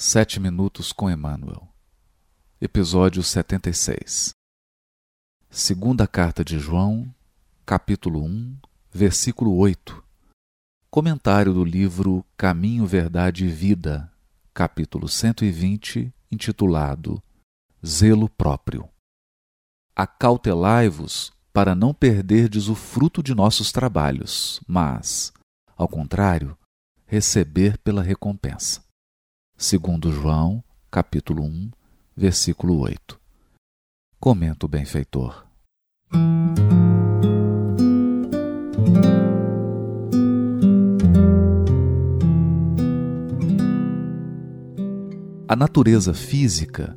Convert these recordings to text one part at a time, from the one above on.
Sete Minutos com Emmanuel, Episódio 76 Segunda Carta de João, capítulo 1, versículo 8 Comentário do livro Caminho, Verdade e Vida, capítulo 120, intitulado Zelo Próprio. Acautelai-vos para não perderdes o fruto de nossos trabalhos, mas, ao contrário, receber pela recompensa segundo João, capítulo 1, versículo 8. Comenta o benfeitor. A natureza física,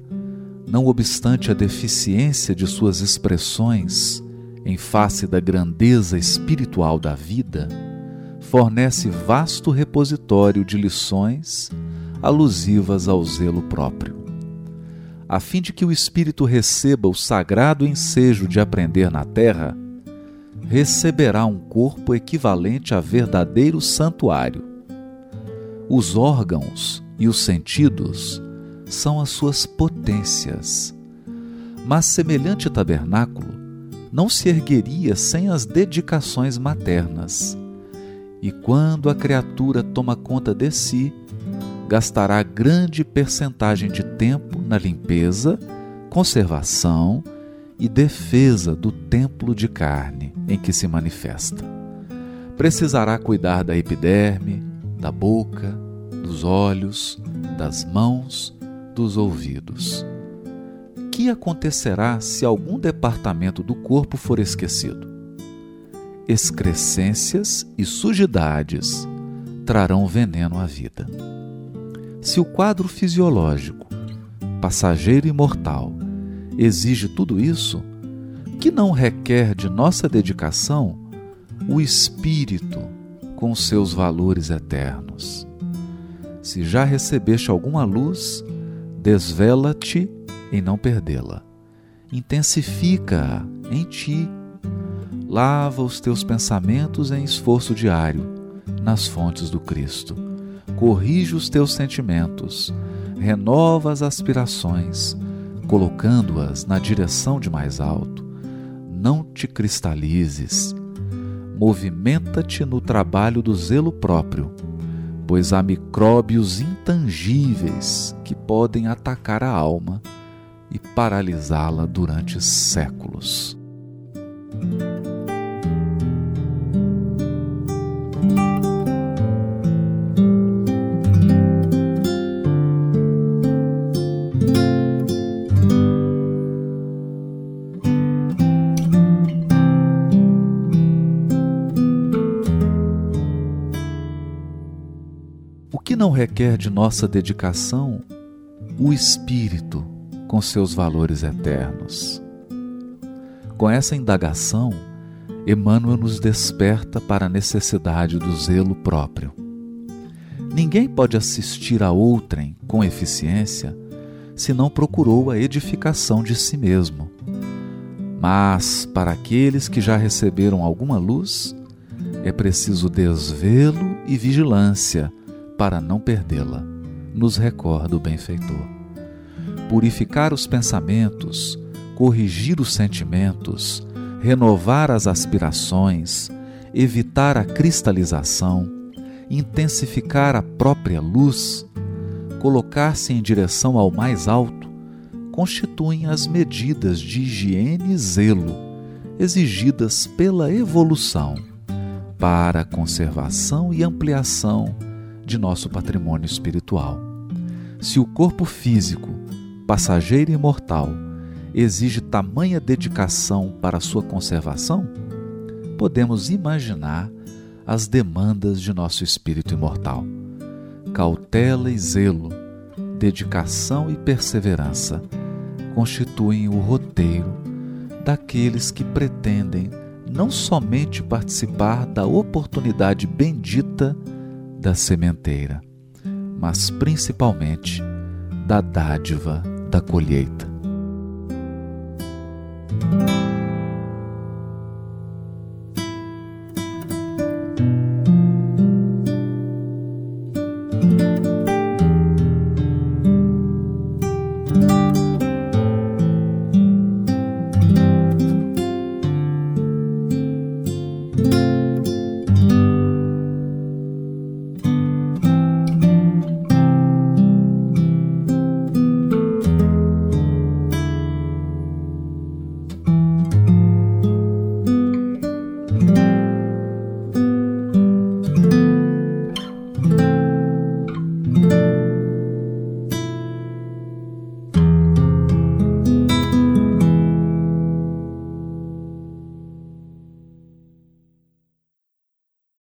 não obstante a deficiência de suas expressões em face da grandeza espiritual da vida, fornece vasto repositório de lições alusivas ao zelo próprio. A fim de que o espírito receba o sagrado ensejo de aprender na terra, receberá um corpo equivalente a verdadeiro santuário. Os órgãos e os sentidos são as suas potências. Mas semelhante tabernáculo não se ergueria sem as dedicações maternas. E quando a criatura toma conta de si, gastará grande percentagem de tempo na limpeza, conservação e defesa do templo de carne em que se manifesta. Precisará cuidar da epiderme, da boca, dos olhos, das mãos, dos ouvidos. Que acontecerá se algum departamento do corpo for esquecido? Excrescências e sujidades trarão veneno à vida. Se o quadro fisiológico, passageiro e mortal, exige tudo isso, que não requer de nossa dedicação o espírito com seus valores eternos. Se já recebeste alguma luz, desvela-te em não perdê-la. Intensifica-a em ti. Lava os teus pensamentos em esforço diário nas fontes do Cristo corrige os teus sentimentos, renova as aspirações, colocando-as na direção de mais alto. Não te cristalizes. Movimenta-te no trabalho do zelo próprio, pois há micróbios intangíveis que podem atacar a alma e paralisá-la durante séculos. O que não requer de nossa dedicação? O espírito com seus valores eternos. Com essa indagação, Emmanuel nos desperta para a necessidade do zelo próprio. Ninguém pode assistir a outrem com eficiência se não procurou a edificação de si mesmo. Mas, para aqueles que já receberam alguma luz, é preciso desvelo e vigilância para não perdê-la, nos recorda o benfeitor. Purificar os pensamentos, corrigir os sentimentos, renovar as aspirações, evitar a cristalização, intensificar a própria luz, colocar-se em direção ao mais alto, constituem as medidas de higiene e zelo exigidas pela evolução para a conservação e ampliação de nosso patrimônio espiritual. Se o corpo físico, passageiro e mortal, exige tamanha dedicação para sua conservação, podemos imaginar as demandas de nosso espírito imortal. Cautela e zelo, dedicação e perseverança constituem o roteiro daqueles que pretendem não somente participar da oportunidade bendita da sementeira, mas principalmente da dádiva da colheita.